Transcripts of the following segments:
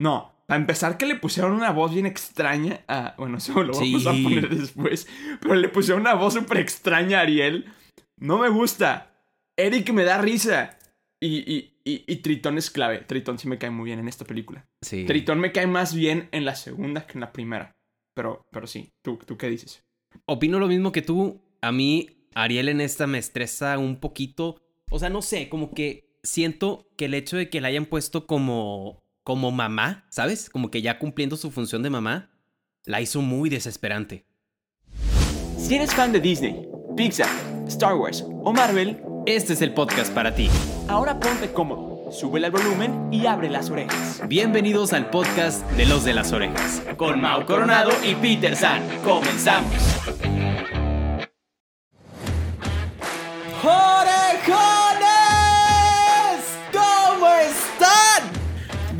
No, para empezar que le pusieron una voz bien extraña a... Bueno, eso lo vamos a poner después. Pero le pusieron una voz súper extraña a Ariel. No me gusta. Eric me da risa. Y, y, y, y Tritón es clave. Tritón sí me cae muy bien en esta película. Sí. Tritón me cae más bien en la segunda que en la primera. Pero, pero sí, ¿tú, ¿tú qué dices? Opino lo mismo que tú. A mí, Ariel en esta me estresa un poquito. O sea, no sé, como que siento que el hecho de que la hayan puesto como, como mamá, ¿sabes? Como que ya cumpliendo su función de mamá, la hizo muy desesperante. Si eres fan de Disney, Pixar, Star Wars o Marvel, Este es el podcast para ti. ahora ponte cómodo, súbele al volumen y abre las orejas. Bienvenidos al podcast de los de las orejas. Con Mau Coronado y Peter San, comenzamos.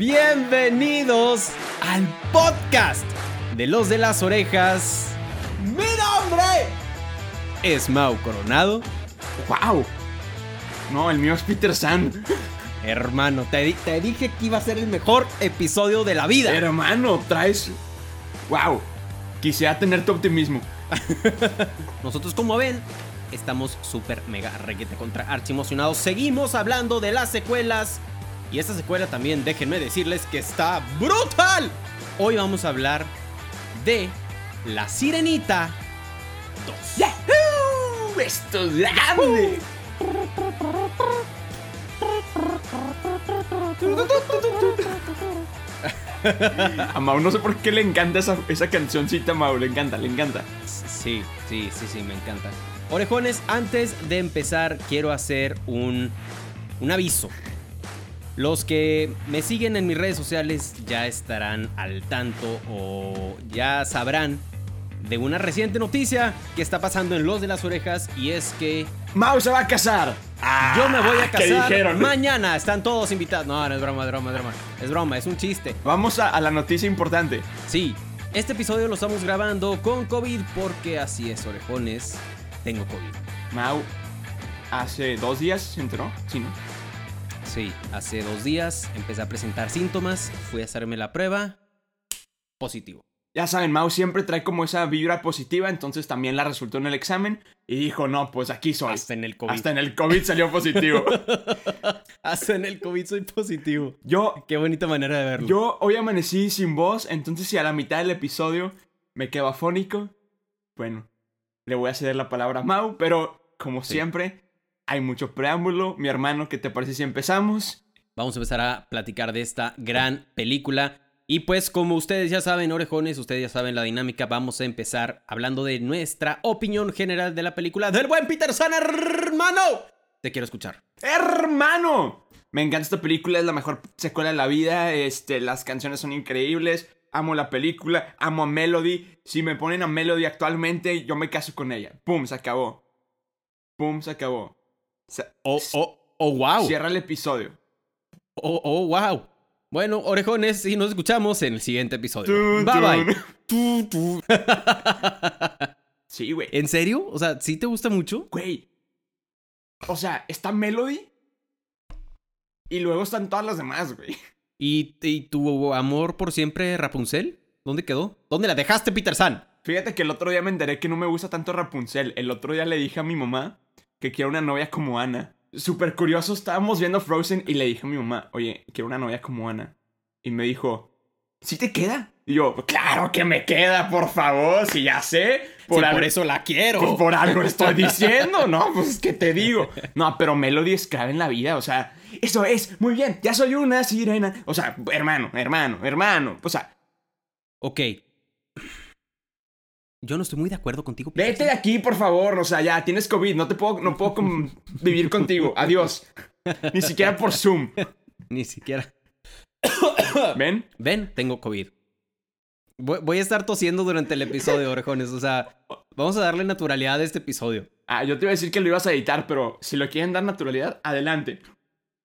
Bienvenidos al podcast de los de las orejas. Mi nombre es Mau Coronado. ¡Wow! No, el mío es Peter San. Hermano, te, di- te dije que iba a ser el mejor episodio de la vida. Hermano, traes. ¡Wow! Quisiera tener tu optimismo. Nosotros, como ven, estamos súper mega reguete contra archi emocionados. Seguimos hablando de las secuelas. Y esta secuela también, déjenme decirles que está brutal. Hoy vamos a hablar de La Sirenita 2. ¡Yahoo! ¡Esto es grande! A Mau no sé por qué le encanta esa, esa cancioncita, Mau. Le encanta, le encanta. Sí, sí, sí, sí, me encanta. Orejones, antes de empezar, quiero hacer un, un aviso. Los que me siguen en mis redes sociales ya estarán al tanto o ya sabrán de una reciente noticia que está pasando en Los de las Orejas y es que Mau se va a casar. Ah, yo me voy a ¿qué casar dijeron? mañana. Están todos invitados. No, no es broma, es broma, es broma. Es broma, es un chiste. Vamos a, a la noticia importante. Sí, este episodio lo estamos grabando con COVID porque así es, orejones. Tengo COVID. Mau, hace dos días se enteró. Sí, ¿no? Sí, hace dos días empecé a presentar síntomas, fui a hacerme la prueba, positivo. Ya saben, Mau siempre trae como esa vibra positiva, entonces también la resultó en el examen y dijo, no, pues aquí soy. Hasta en el COVID. Hasta en el COVID salió positivo. Hasta en el COVID soy positivo. Yo, Qué bonita manera de verlo. yo hoy amanecí sin voz, entonces si a la mitad del episodio me quedo afónico, bueno, le voy a ceder la palabra a Mau, pero como Sí. siempre, hay mucho preámbulo. Mi hermano, ¿qué te parece si empezamos? Vamos a empezar a platicar de esta gran película. Y pues como ustedes ya saben, orejones, ustedes ya saben la dinámica, vamos a empezar hablando de nuestra opinión general de la película del buen Peter San, hermano. Te quiero escuchar. ¡Hermano! Me encanta esta película, es la mejor secuela de la vida. Este, las canciones son increíbles. Amo la película, amo a Melody. Si me ponen a Melody actualmente, yo me caso con ella. ¡Pum! Se acabó. ¡Pum! Se acabó. Oh, oh, oh, wow. Cierra el episodio. Oh, oh, wow. Bueno, orejones, y nos escuchamos en el siguiente episodio. Tun, bye bye. tun. Tu, tu. sí, güey. ¿En serio? O sea, ¿sí te gusta mucho? Güey. O sea, está Melody. Y luego están todas las demás, güey. ¿Y, y tu amor por siempre, Rapunzel? ¿Dónde quedó? ¿Dónde la dejaste, Peter San? Fíjate que el otro día me enteré que no me gusta tanto Rapunzel. El otro día le dije a mi mamá que quiero una novia como Ana. Súper curioso, estábamos viendo Frozen y le dije a mi mamá, oye, quiero una novia como Ana. Y me dijo, ¿sí te queda? Y yo, claro que me queda, por favor, si ya sé. Sí, algo- por eso la quiero. Pues por algo estoy diciendo, ¿no? Pues ¿qué te digo? No, pero Melody es clave en la vida, o sea, eso es, muy bien, ya soy una sirena. O sea, hermano, hermano, hermano. O sea, Ok. Yo no estoy muy de acuerdo contigo. Vete de aquí, por favor. O sea, ya tienes COVID, no te puedo, no puedo vivir contigo. Adiós. Ni siquiera por Zoom. Ni siquiera. ¿Ven? Ven, tengo COVID. Voy, voy a estar tosiendo durante el episodio, orejones. O sea, vamos a darle naturalidad a este episodio. Ah, yo te iba a decir que lo ibas a editar, pero si lo quieren dar naturalidad, adelante.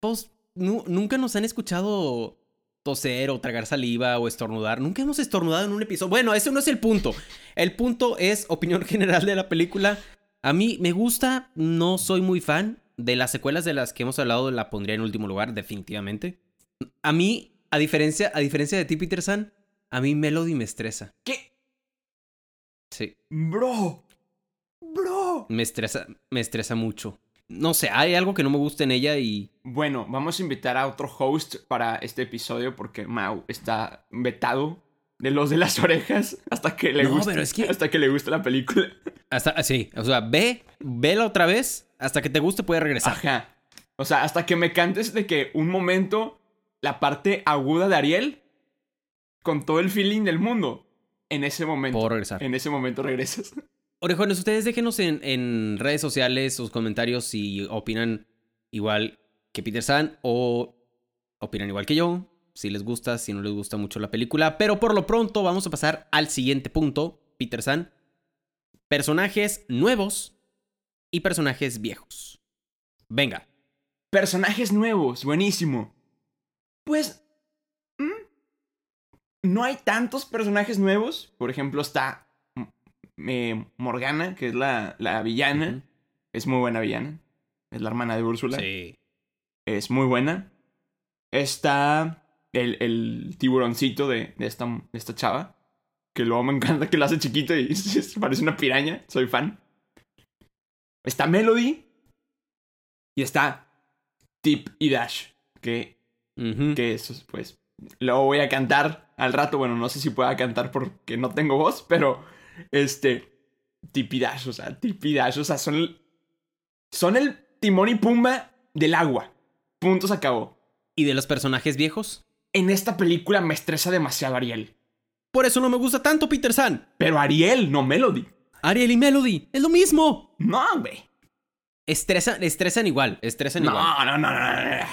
Pues, nu- nunca nos han escuchado toser o tragar saliva o estornudar. Nunca hemos estornudado en un episodio. Bueno, ese no es el punto. El punto es opinión general de la película. A mí me gusta, no soy muy fan de las secuelas de las que hemos hablado, la pondría en último lugar, definitivamente. A mí a diferencia, a diferencia de ti, Peter San, a mí Melody me estresa. ¿Qué? Sí. Bro. Bro. Me estresa, me estresa mucho. No sé, hay algo que no me gusta en ella y. Bueno, vamos a invitar a otro host para este episodio porque Mau está vetado de los de las orejas hasta que le No, guste. pero es que- Hasta que le guste la película. Hasta, sí, o sea, ve, vela otra vez, hasta que te guste puede regresar. Ajá. O sea, hasta que me cantes de que un momento, la parte aguda de Ariel, con todo el feeling del mundo, en ese momento. Puedo regresar. En ese momento regresas. Orejones, ustedes déjenos en, redes sociales sus comentarios si opinan igual que Peter San o opinan igual que yo, si les gusta, si no les gusta mucho la película. Pero por lo pronto vamos a pasar al siguiente punto, Peter San. Personajes nuevos y personajes viejos. Venga. Personajes nuevos, buenísimo. Pues... ¿mm? No hay tantos personajes nuevos. Por ejemplo, está eh, Morgana, que es la, la villana. Es muy buena villana. Es la hermana de Úrsula. Sí. Es muy buena. Está el, el tiburoncito de, de esta, de esta chava. Que luego me encanta que lo hace chiquito y se parece una piraña. Soy fan. Está Melody. Y está Tip y Dash. Que, que eso, pues. Luego voy a cantar al rato. Bueno, no sé si pueda cantar porque no tengo voz, pero. Este. Tip y Dash, o sea, Tip y Dash, o sea, son. el- Son el timón y pumba del agua. Punto se acabó. ¿Y de los personajes viejos? En esta película me estresa demasiado Ariel. Por eso no me gusta tanto Peter San. Pero Ariel, no Melody. Ariel y Melody, es lo mismo. No, güey. Estresan, estresan igual, estresan igual. No, no, no, no, no. No,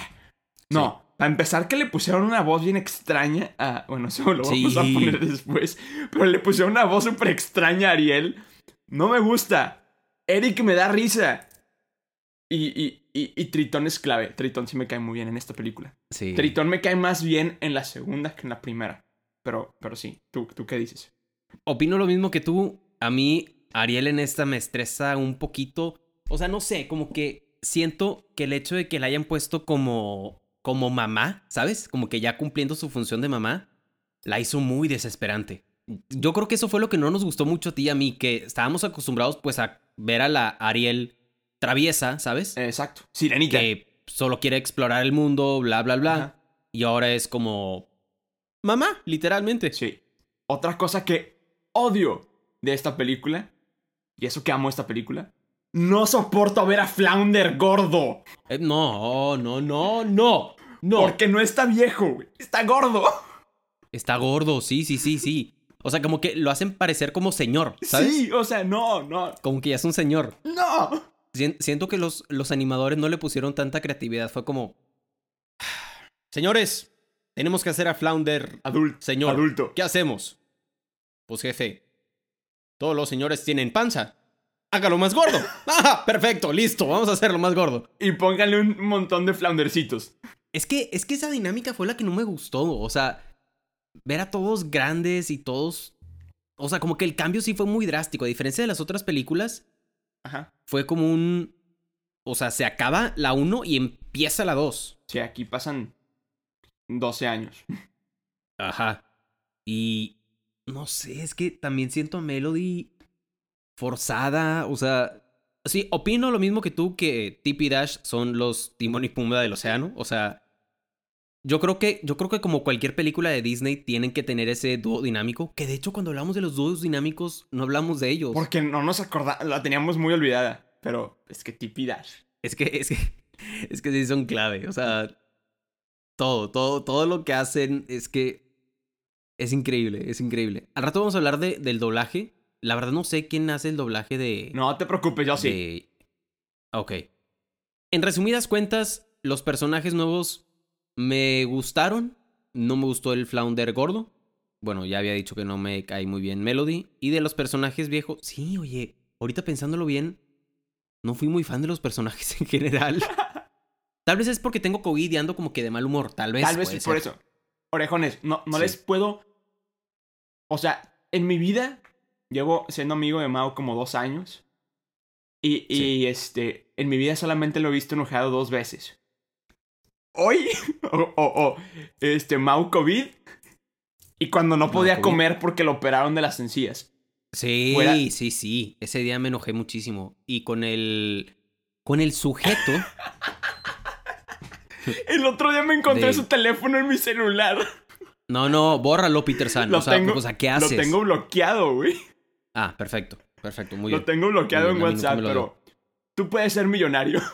No, para empezar que le pusieron una voz bien extraña a... Bueno, eso lo vamos a poner después. Pero le pusieron una voz súper extraña a Ariel. No me gusta. Eric me da risa. Y, y, y, y Tritón es clave. Tritón sí me cae muy bien en esta película. Sí. Tritón me cae más bien en la segunda que en la primera. Pero, pero sí, ¿tú, ¿tú qué dices? Opino lo mismo que tú. A mí, Ariel en esta me estresa un poquito. O sea, no sé, como que siento que el hecho de que la hayan puesto como, como mamá, ¿sabes? Como que ya cumpliendo su función de mamá, la hizo muy desesperante. Yo creo que eso fue lo que no nos gustó mucho a ti y a mí, que estábamos acostumbrados pues a ver a la Ariel traviesa, ¿sabes? Exacto. Sirenita. que solo quiere explorar el mundo, bla, bla, bla. Ajá. Y ahora es como... Mamá, literalmente. Sí. Otra cosa que odio de esta película, y eso que amo esta película, no soporto ver a Flounder gordo. Eh, no, no, no, no. No. Porque no está viejo. Está gordo. Está gordo, sí, sí, sí, sí. O sea, como que lo hacen parecer como señor, ¿sabes? Sí, o sea, no, no, Como que ya es un señor. no. Sien- Siento que los, los animadores no le pusieron tanta creatividad. Fue como... Señores, tenemos que hacer a Flounder Adulto. señor. Adulto. ¿Qué hacemos? Pues jefe, todos los señores tienen panza. Hágalo más gordo. ¡Ah! Perfecto, listo, vamos a hacerlo más gordo. Y pónganle un montón de Floundercitos. Es que, es que esa dinámica fue la que no me gustó. O sea, ver a todos grandes y todos. O sea, como que el cambio sí fue muy drástico. A diferencia de las otras películas, Ajá. fue como un. O sea, se acaba la 1 y empieza la 2. Sí, aquí pasan 12 años. Ajá. Y. No sé, es que también siento a Melody forzada. O sea. Sí, opino lo mismo que tú que Tip y Dash son los Timón y Pumba del océano. O sea. Yo creo que, yo creo que como cualquier película de Disney tienen que tener ese dúo dinámico. Que de hecho, cuando hablamos de los dúos dinámicos, no hablamos de ellos. Porque no nos acordamos, la teníamos muy olvidada. Pero es que Tipi Dash. Es que, es que, es que sí son clave. O sea, todo, todo, todo lo que hacen es que es increíble, es increíble. Al rato vamos a hablar de, del doblaje. La verdad no sé quién hace el doblaje de... No te preocupes, yo sí. de- Ok. En resumidas cuentas, los personajes nuevos me gustaron. No me gustó el Flounder gordo. Bueno, ya había dicho que no me cae muy bien Melody. Y de los personajes viejos, sí, oye, ahorita pensándolo bien, no fui muy fan de los personajes en general. Tal vez es porque tengo COVID y ando como que de mal humor. Tal vez. Tal vez por ser. eso. Orejones, no, no Sí. les puedo. O sea, en mi vida llevo siendo amigo de Mao como dos años. Y, y Sí. este, en mi vida solamente lo he visto enojado dos veces. hoy o, o, o, este Mau COVID y cuando no podía COVID. comer porque lo operaron de las encías. Sí, Fuera- sí, sí. Ese día me enojé muchísimo. Y con el. Con el sujeto. El otro día me encontré De- su teléfono en mi celular. No, no, bórralo, Peter San. Lo o sea, tengo, o sea, ¿qué lo haces? tengo bloqueado, güey. Ah, perfecto. Perfecto, muy Lo bien. tengo bloqueado en bien, nunca WhatsApp, lo pero tú puedes ser millonario.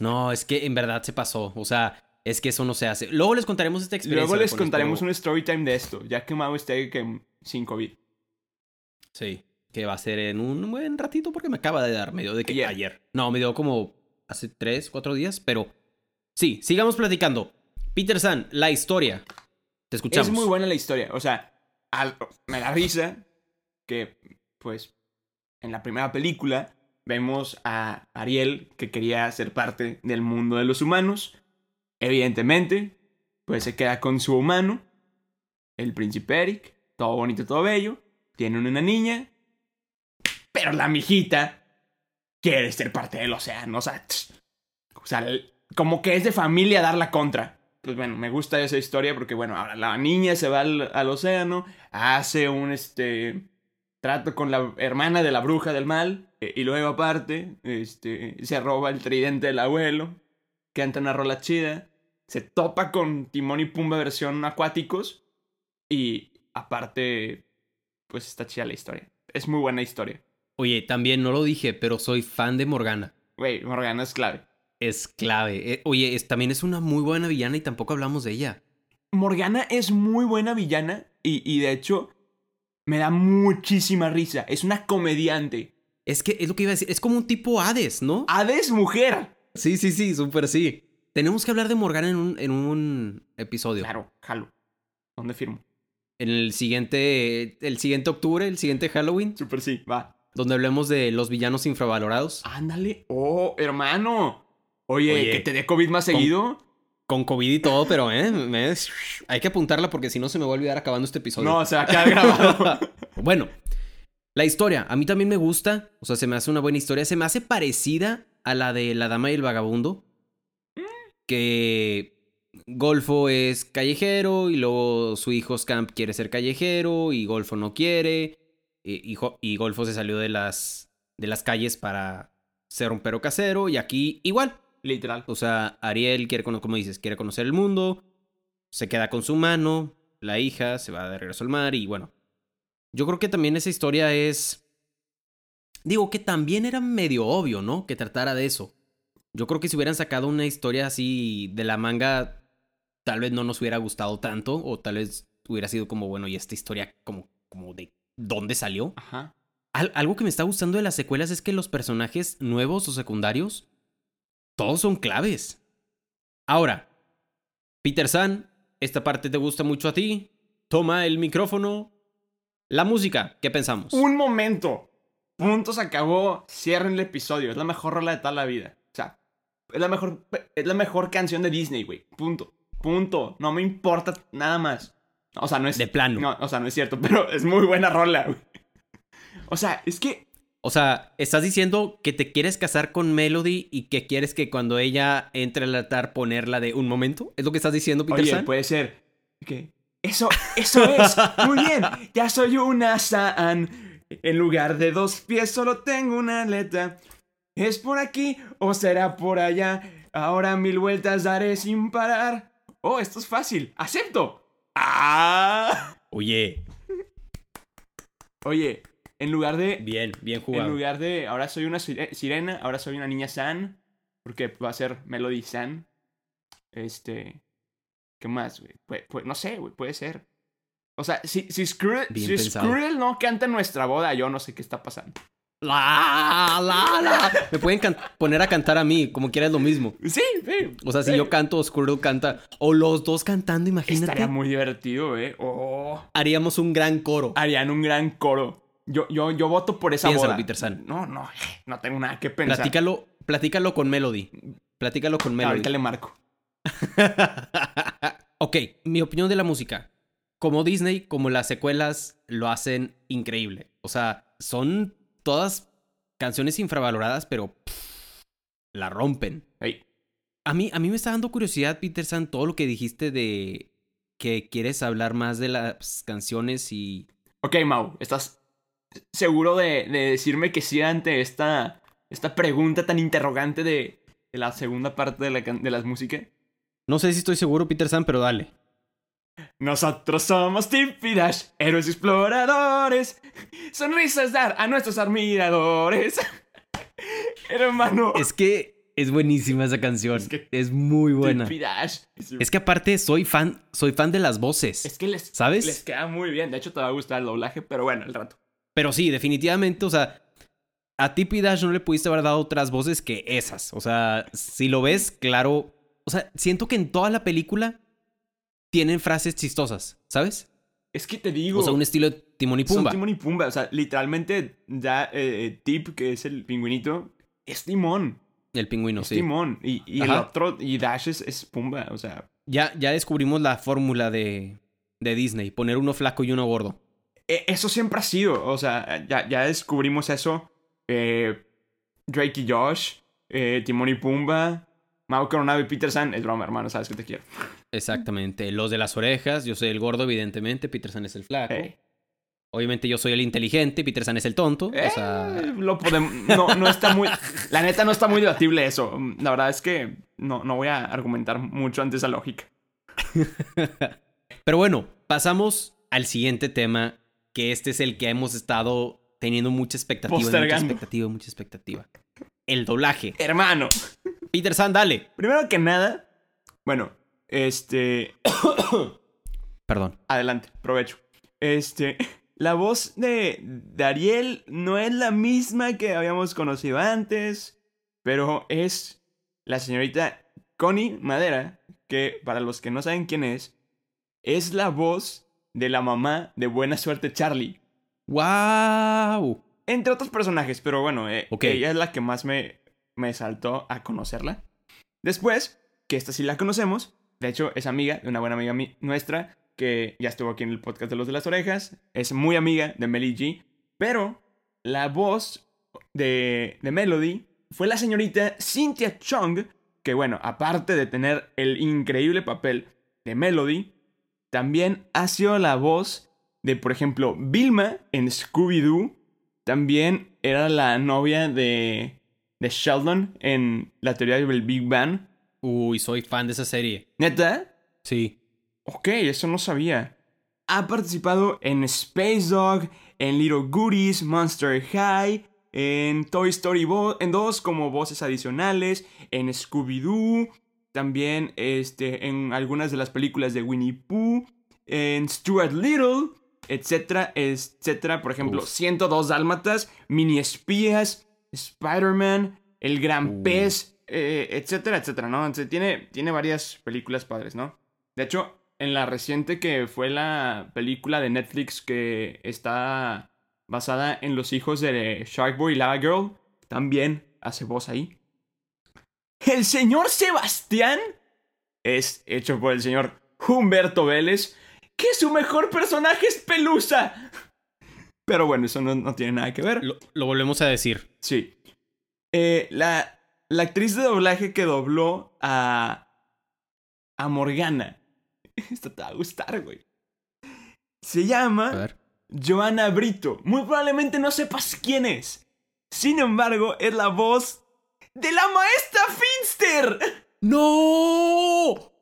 No, es que en verdad se pasó. O sea, es que eso no se hace. Luego les contaremos esta experiencia. Luego les contaremos un story time de esto, ya que Mau que sin COVID. Sí, que va a ser en un buen ratito porque me acaba de dar medio de que Ayer. ayer. No, me dio como hace tres, cuatro días, pero sí, sigamos platicando. Peter San, la historia. Te escuchamos. Es muy buena la historia. O sea, al- me da risa que, pues, en la primera película vemos a Ariel que quería ser parte del mundo de los humanos. Evidentemente, pues se queda con su humano, el príncipe Eric, todo bonito, todo bello. Tiene una niña, pero la mijita quiere ser parte del océano. O sea, como que es de familia dar la contra. Pues bueno, me gusta esa historia porque, bueno, ahora la niña se va al, al océano, hace un este trato con la hermana de la bruja del mal, eh, y luego aparte, este, se roba el tridente del abuelo, canta una rola chida, se topa con Timón y Pumba versión acuáticos, y aparte, pues está chida la historia. Es muy buena historia. Oye, también no lo dije, pero soy fan de Morgana. Güey, Morgana es clave. Es clave. Eh, oye, es, también es una muy buena villana y tampoco hablamos de ella. Morgana es muy buena villana y, y de hecho me da muchísima risa. Es una comediante. Es que es lo que iba a decir. Es como un tipo Hades, ¿no? Hades mujer. Sí, sí, sí, súper sí. Tenemos que hablar de Morgana en un, en un episodio. Claro, jalo. ¿Dónde firmo? En el siguiente, el siguiente octubre, el siguiente Halloween, Super sí, va. donde hablemos de los villanos infravalorados. Ándale. Oh, hermano. Oye, Oye, que te dé COVID más seguido. Con COVID y todo, pero ¿eh? me- hay que apuntarla porque si no se me va a olvidar acabando este episodio. No, se va a quedar grabado. Bueno, la historia, a mí también me gusta, o sea, se me hace una buena historia, se me hace parecida a la de La Dama y el Vagabundo, que Golfo es callejero y luego su hijo Scamp quiere ser callejero y Golfo no quiere, y, y Golfo se salió de las, de las calles para ser un perro casero y aquí igual, Literal. o sea, Ariel quiere, como dices, quiere conocer el mundo, se queda con su mano, la hija se va de regreso al mar y bueno. Yo creo que también esa historia es... Digo que también era medio obvio, ¿no? Que tratara de eso. Yo creo que si hubieran sacado una historia así de la manga, tal vez no nos hubiera gustado tanto o tal vez hubiera sido como, bueno, ¿y esta historia como, como de dónde salió? Ajá. Al- algo que me está gustando de las secuelas es que los personajes nuevos o secundarios, todos son claves. Ahora, Peter San, esta parte te gusta mucho a ti. Toma el micrófono. La música, ¿qué pensamos? Un momento. Punto se acabó. Cierren el episodio. Es la mejor rola de toda la vida. O sea, es la mejor, es la mejor canción de Disney, güey. Punto. Punto. No me importa nada más. O sea, no es. De plano. No, o sea, no es cierto, pero es muy buena rola, güey. O sea, es que. O sea, estás diciendo que te quieres casar con Melody y que quieres que cuando ella entre al altar ponerla de un momento. ¿Es lo que estás diciendo, Peter Oye, San? puede ser. que Eso, eso es. Muy bien. Ya soy una San. En lugar de dos pies solo tengo una aleta. ¿Es por aquí o será por allá? Ahora mil vueltas daré sin parar. Oh, esto es fácil. ¡Acepto! ¡Ah! Oye, Oye, en lugar de. bien, bien En jugado. lugar de. Ahora soy una sire- sirena, ahora soy una niña San. Porque va a ser Melody San. Este. ¿Qué más, güey? No sé, güey, puede ser. O sea, si, si, Bien si no canta en nuestra boda, yo no sé qué está pasando. La, la, la. Me pueden poner a cantar a mí, como quieras lo mismo. Sí, sí. O sea, si yo canto o canta, o los dos cantando, imagínate. Estaría muy divertido, eh. Oh. Haríamos un gran coro. Harían un gran coro. Yo, yo, yo voto por esa Piénsalo, boda. Peter San. No, no, no tengo nada que pensar. Platícalo, platícalo con Melody. Platícalo con Melody. Ahorita le marco. ok, mi opinión de la música. Como Disney, como las secuelas, lo hacen increíble. O sea, son todas canciones infravaloradas, pero pff, la rompen. Ey, A mí, a mí me está dando curiosidad, Peter San, todo lo que dijiste de que quieres hablar más de las canciones y... Ok, Mau, ¿estás seguro de, de decirme que sí ante esta, esta pregunta tan interrogante de, de la segunda parte de la, de las músicas? No sé si estoy seguro, Peter San, pero dale. Nosotros somos Dash, héroes exploradores. Sonrisas dar a nuestros admiradores. Hermano. Es que es buenísima esa canción. Es muy buena. Es que aparte soy fan, soy fan de las voces. Es que les, ¿Sabes? les queda muy bien. De hecho, te va a gustar el doblaje, pero bueno, el rato. Pero sí, definitivamente, o sea, a Tip y Dash no le pudiste haber dado otras voces que esas. O sea, si lo ves, claro. O sea, siento que en toda la película tienen frases chistosas, ¿sabes? Es que te digo. O sea, un estilo de Timón y son Pumba. Timón y Pumba. O sea, literalmente, ya eh, eh, Tip, que es el pingüinito, es Timón. El pingüino, es sí. Timón. Y, y el otro, y Dash es, es Pumba. O sea, Ya, ya descubrimos la fórmula de, de Disney: poner uno flaco y uno gordo. E- eso siempre ha sido. O sea, ya, ya descubrimos eso. Eh, Drake y Josh, eh, Timón y Pumba, Mau Coronado y Peter San. Es broma, hermano, sabes que te quiero. Exactamente. Los de las orejas, yo soy el gordo, evidentemente. Peter San es el flaco. Eh, Obviamente yo soy el inteligente, Peter San es el tonto. eh, O sea, lo podemos. No, no está muy. La neta no está muy debatible eso. La verdad es que no, no voy a argumentar mucho ante esa lógica. Pero bueno, pasamos al siguiente tema, que este es el que hemos estado teniendo mucha expectativa, mucha expectativa, mucha expectativa. El doblaje. Hermano, Peter San, dale. primero que nada. Bueno, este. Perdón. Adelante, provecho. Este, la voz de, de Ariel no es la misma que habíamos conocido antes, pero es la señorita Connie Madera, que para los que no saben quién es, es la voz de la mamá de Buena Suerte Charlie. ¡Wow! Entre otros personajes, pero bueno, eh, ella es la que más me, me saltó a conocerla. Después, que esta sí la conocemos, de hecho es amiga de una buena amiga mi- nuestra, que ya estuvo aquí en el podcast de Los de las Orejas, es muy amiga de Melly G, pero la voz de, de Melody fue la señorita Cynthia Chung, que bueno, aparte de tener el increíble papel de Melody, también ha sido la voz de, por ejemplo, Vilma en Scooby-Doo. También era la novia de, de Sheldon en la teoría del Big Bang. Uy, soy fan de esa serie. ¿Neta? Sí. Ok, eso no sabía. Ha participado en Space Dog, en Little Goodies, Monster High, en Toy Story en 2 como voces adicionales, en Scooby-Doo, también este, en algunas de las películas de Winnie Pooh, en Stuart Little, etcétera, etcétera. Por ejemplo, Uf. 102 Dálmatas, Mini Espías, Spider-Man, El Gran Uh. Pez, eh, etcétera, etcétera, ¿no? Entonces, tiene, tiene varias películas padres, ¿no? De hecho, en la reciente que fue la película de Netflix que está basada en los hijos de Sharkboy y Lava Girl, también hace voz ahí. El señor Sebastián es hecho por el señor Humberto Vélez, que su mejor personaje es Pelusa. Pero bueno, eso no, no tiene nada que ver. Lo, lo volvemos a decir. Sí. Eh, la, la actriz de doblaje que dobló a. a Morgana. Esto te va a gustar, güey. Se A llama ver. Joana Brito. Muy probablemente no sepas quién es. Sin embargo, es la voz de la maestra Finster. ¡No!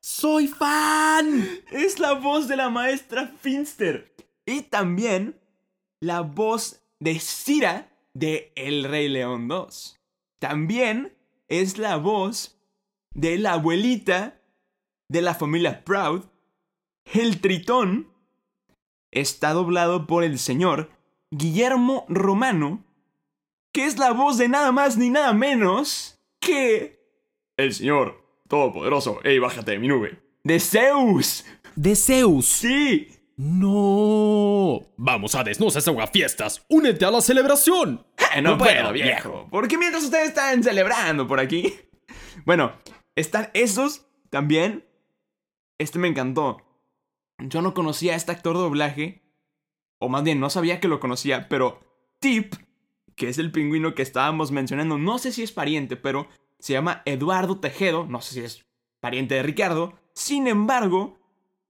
¡Soy fan! Es la voz de la maestra Finster. Y también la voz de Cira de El Rey León 2. También es la voz de la abuelita de la familia Proud. El Tritón está doblado por el señor Guillermo Romano, que es la voz de nada más ni nada menos que el señor todopoderoso. ¡Ey, bájate de mi nube! ¡De Zeus! ¡De Zeus! ¡Sí! ¡No! Vamos a Desnudas Fiestas. ¡Únete a la celebración! Eh, No, No puedo, puedo, viejo. Porque mientras ustedes están celebrando por aquí. Bueno, están esos también. Este me encantó. Yo no conocía a este actor de doblaje. O más bien, no sabía que lo conocía. Pero Tip, que es el pingüino que estábamos mencionando, no sé si es pariente, pero se llama Eduardo Tejedo, no sé si es pariente de Ricardo, sin embargo,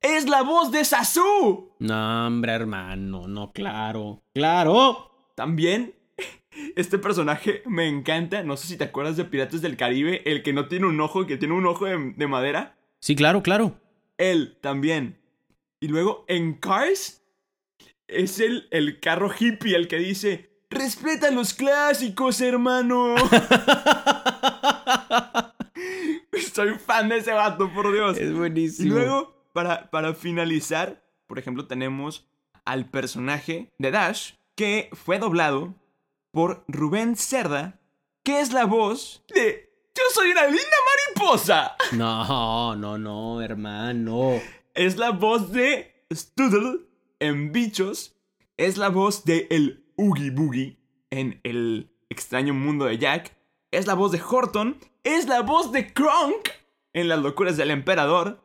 es la voz de Sasu. No, hombre, hermano, no, claro. ¡Claro! También, este personaje me encanta, no sé si te acuerdas de Piratas del Caribe, el que no tiene un ojo, que tiene un ojo de, de madera. Sí, claro, claro. Él también. Y luego en Cars es el, el carro hippie el que dice, respeta los clásicos, hermano. Soy fan de ese vato, por Dios. Es buenísimo. Y luego, para, para finalizar, por ejemplo, tenemos al personaje de Dash, que fue doblado por Rubén Cerda, que es la voz de Yo soy una linda mariposa. No, no, no, hermano. Es la voz de Stoodle en Bichos. Es la voz de el Oogie Boogie en El extraño mundo de Jack. Es la voz de Horton. Es la voz de Kronk en Las locuras del emperador.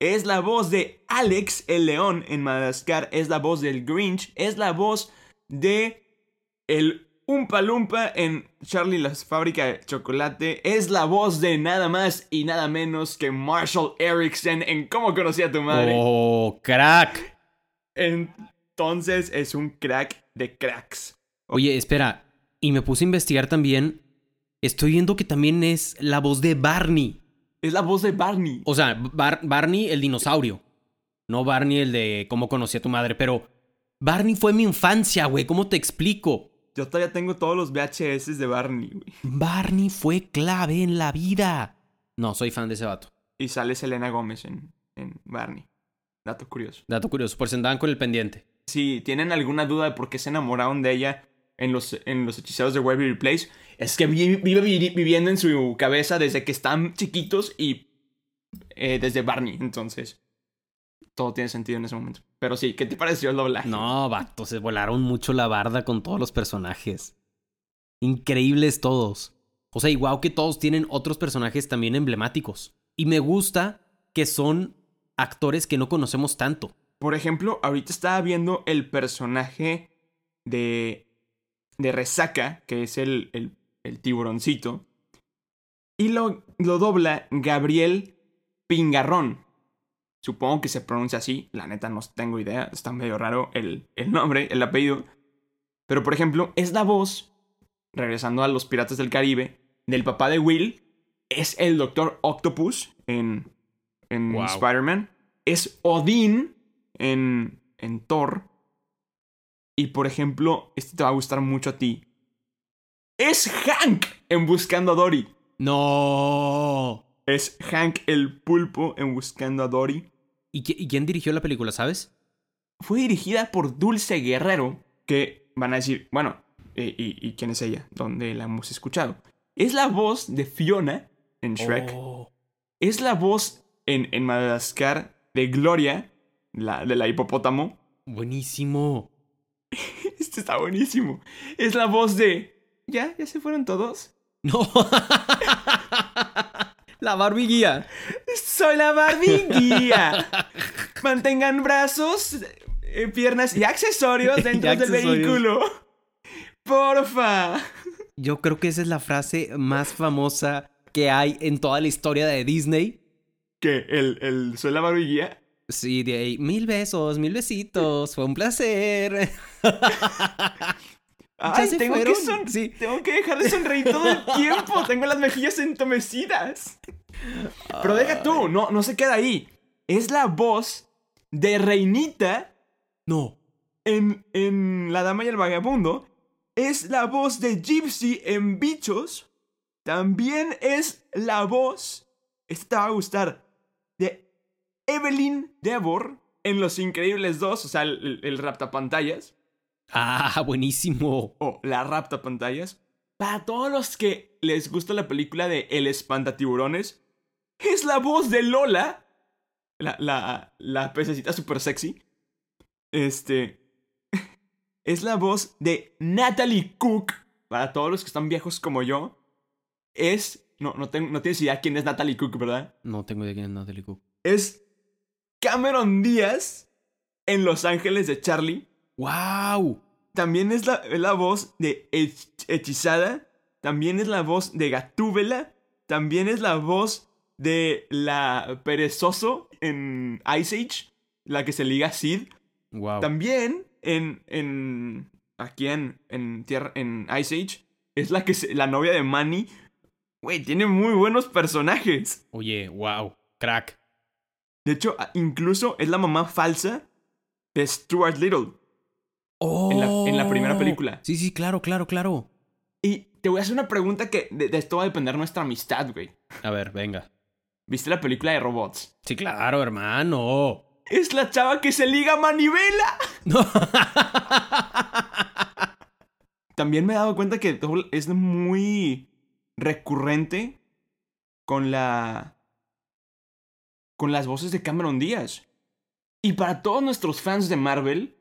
Es la voz de Alex el león en Madagascar. Es la voz del Grinch. Es la voz de el Umpa Lumpa en Charlie la fábrica de chocolate. Es la voz de nada más y nada menos que Marshall Erickson en Cómo conocí a tu madre. Oh, crack. Entonces es un crack de cracks. Oye, espera. Y me puse a investigar también. Estoy viendo que también es la voz de Barney. Es la voz de Barney. O sea, Bar- Barney el dinosaurio. No Barney el de cómo conocí a tu madre, pero Barney fue mi infancia, güey. ¿Cómo te explico? Yo todavía tengo todos los VHS de Barney, güey. Barney fue clave en la vida. No, soy fan de ese vato. Y sale Selena Gómez en, en Barney. Dato curioso. Dato curioso, por si andaban con el pendiente. Si tienen alguna duda de por qué se enamoraron de ella en los, en los hechiceros de Waverly Place, es que vi- vive vi- viviendo en su cabeza desde que están chiquitos y eh, desde Barney. Entonces, todo tiene sentido en ese momento. Pero sí, ¿qué te pareció el doblaje? No, vato, se volaron mucho la barda con todos los personajes. Increíbles todos. O sea, igual que todos tienen otros personajes también emblemáticos. Y me gusta que son actores que no conocemos tanto. Por ejemplo, ahorita estaba viendo el personaje de, de Resaca, que es el, el, el tiburoncito, y lo, lo dobla Gabriel Pingarrón. Supongo que se pronuncia así, la neta no tengo idea, está medio raro el, el nombre, el apellido. Pero por ejemplo, es la voz, regresando a los Piratas del Caribe, del papá de Will, es el Doctor Octopus en, en Wow. Spider-Man, es Odín en, en Thor. Y por ejemplo, este te va a gustar mucho a ti. Es Hank en Buscando a Dory. ¡No! Es Hank el pulpo en Buscando a Dory. ¿Y, qui- y quién dirigió la película, sabes? Fue dirigida por Dulce Guerrero, que van a decir, bueno, ¿y, y quién es ella? ¿Dónde la hemos escuchado? Es la voz de Fiona en Shrek. Oh. Es la voz en, en Madagascar de Gloria, la, de la hipopótamo. Buenísimo. Este está buenísimo. Es la voz de... ¿Ya? ¿Ya se fueron todos? No. la Barbie guía. Soy la Barbie guía. Mantengan brazos, eh, piernas y accesorios Y dentro del vehículo. Porfa. Yo creo que esa es la frase más famosa que hay en toda la historia de Disney. ¿Qué? ¿El, el soy la Barbie guía? Sí, de ahí, mil besos, mil besitos, fue un placer. Ay, tengo que, son- Sí. tengo que dejar de sonreír todo el tiempo. Tengo las mejillas entomecidas. Pero deja tú, no, no se queda ahí. Es la voz de Reinita No. en, en La Dama y el Vagabundo. Es la voz de Gypsy en Bichos. También es la voz, esta te va a gustar, Evelyn Devor en Los Increíbles 2, o sea, el, raptapantallas, Ah, buenísimo. o la raptapantallas. Para todos los que les gusta la película de El Espantatiburones, es la voz de Lola, la, la, la pececita super sexy. Este. Es la voz de Natalie Cook. Para todos los que están viejos como yo. Es. No, no, tengo, no tienes idea quién es Natalie Cook, ¿verdad? No tengo idea quién es Natalie Cook. Es Cameron Díaz en Los Ángeles de Charlie. ¡Wow! También es la, es la voz de Hech- Hechizada. También es la voz de Gatúbela. también es la voz de la perezoso en Ice Age, la que se liga a Sid. Wow. También en, en aquí en, en, tierra, en Ice Age es la que se- la novia de Manny. Güey, tiene muy buenos personajes. Oye, wow. Crack. De hecho, incluso es la mamá falsa de Stuart Little. En la- en la primera película. Sí, sí, claro, claro, claro. Y te voy a hacer una pregunta que de, de esto va a depender nuestra amistad, güey. A ver, venga. ¿Viste la película de robots? Sí, claro, hermano. Es la chava que se liga a Manivela. No. También me he dado cuenta que es muy recurrente con la. Con las voces de Cameron Díaz. Y para todos nuestros fans de Marvel,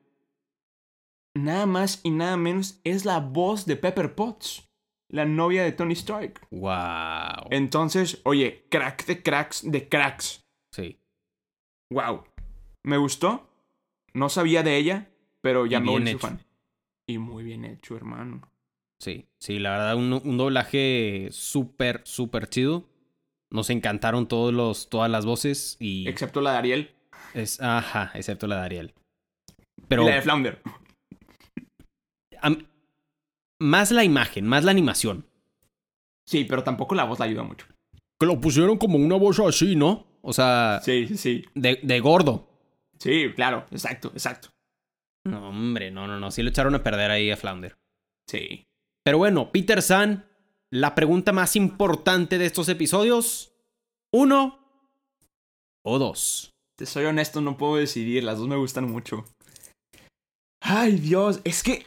nada más y nada menos es la voz de Pepper Potts, la novia de Tony Stark. wow. Entonces, oye, crack de cracks de cracks. Sí. Wow. Me gustó. No sabía de ella, pero ya me volví fan. Y muy bien hecho, hermano. Sí, sí, la verdad, un, un doblaje súper, súper chido. Nos encantaron todos los, todas las voces y Excepto la de Ariel es, ajá, excepto la de Ariel. Pero y la de Flounder. am- más la imagen, más la animación. Sí, pero tampoco la voz la ayuda mucho. Que lo pusieron como una voz así, ¿no? O sea, Sí, sí, sí. de, de gordo. Sí, claro. Exacto, exacto. No, hombre, no, no, no. Sí lo echaron a perder ahí a Flounder. Sí. Pero bueno, Peter San, la pregunta más importante de estos episodios: ¿uno o dos? Te soy honesto, no puedo decidir. Las dos me gustan mucho. Ay, Dios. Es que.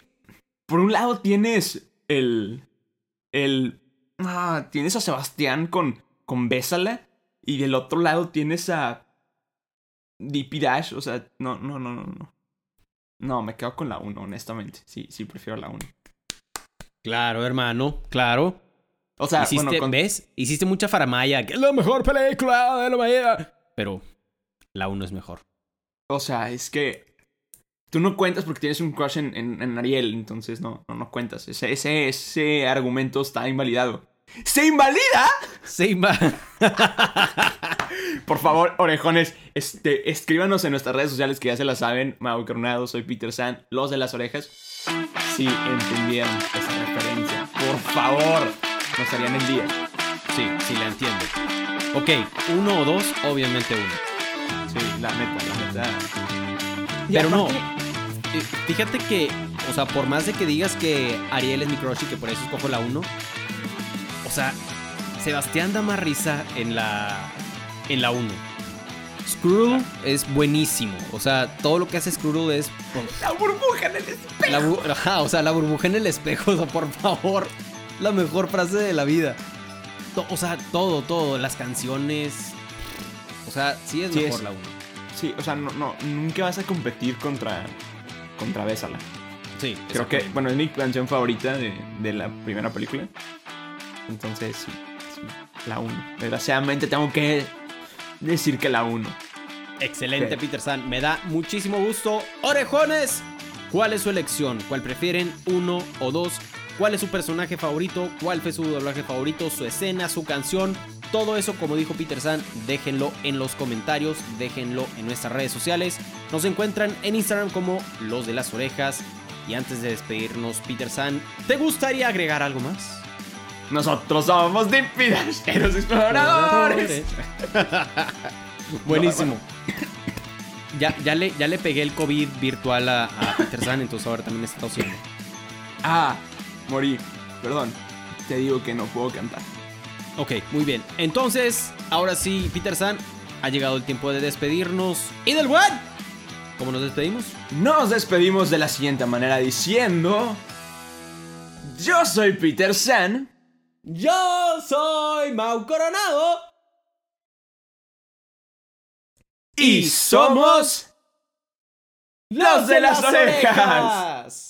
Por un lado tienes el. El. Ah, tienes a Sebastián con. Con Bésala. Y del otro lado tienes a. DP Dash. O sea, no, no, no, no, no. No, me quedo con la 1, honestamente. Sí, sí, prefiero la 1. Claro, hermano, claro. O sea, Hiciste, bueno, con- ¿ves? Hiciste mucha faramaya, que es la mejor película de la mañana. Pero la uno es mejor. O sea, es que. Tú no cuentas porque tienes un crush en, en- en Ariel, entonces no, no, no cuentas. Ese, ese, ese argumento está invalidado. ¡Se invalida! Sí, va. Por favor, orejones, este, escríbanos en nuestras redes sociales que ya se la saben. Mau Coronado, soy Peter San, los de las orejas. Si entendieron esa referencia, por favor, nos harían el día. Sí, sí, la entiendo. Ok, uno o dos, obviamente uno. Sí, la neta, la neta. Pero no. aparte- Fíjate que, o sea, por más de que digas que Ariel es mi crush y que por eso escojo la 1, o sea, Sebastián da más risa en la en la 1. Skrull es buenísimo, o sea, todo lo que hace Skrull es La burbuja en el espejo. la bu- ajá, o sea, la burbuja en el espejo, o sea, por favor, la mejor frase de la vida. O sea, todo, todo, las canciones, o sea, sí es Sí, mejor es- la 1. Sí, o sea, no, no, nunca vas a competir contra, contra Bésala. Sí, Creo que, bueno, es mi canción favorita de, de la primera película. Entonces, sí, sí, la 1. Desgraciadamente tengo que decir que la 1. Excelente. Peter San. Me da muchísimo gusto. Orejones, ¿cuál es su elección? ¿Cuál prefieren? ¿Uno o dos? ¿Cuál es su personaje favorito? ¿Cuál fue su doblaje favorito? ¿Su escena? ¿Su canción? Todo eso, como dijo Peter San, déjenlo en los comentarios, déjenlo en nuestras redes sociales. Nos encuentran en Instagram como Los de las Orejas. Y antes de despedirnos, Peter San, ¿te gustaría agregar algo más? Nosotros somos Dimpidas, los exploradores. Buenísimo. Ya, ya, le, ya le pegué el COVID virtual a, a Peter San, entonces ahora también está tosiendo. Ah, morí. Perdón. Te digo que no puedo cantar. Ok, muy bien. Entonces, ahora sí, Peter San, ha llegado el tiempo de despedirnos. ¿Y del what? ¿Cómo nos despedimos? Nos despedimos de la siguiente manera diciendo... Yo soy Peter San. Yo soy Mau Coronado. Y somos... Los de las orejas.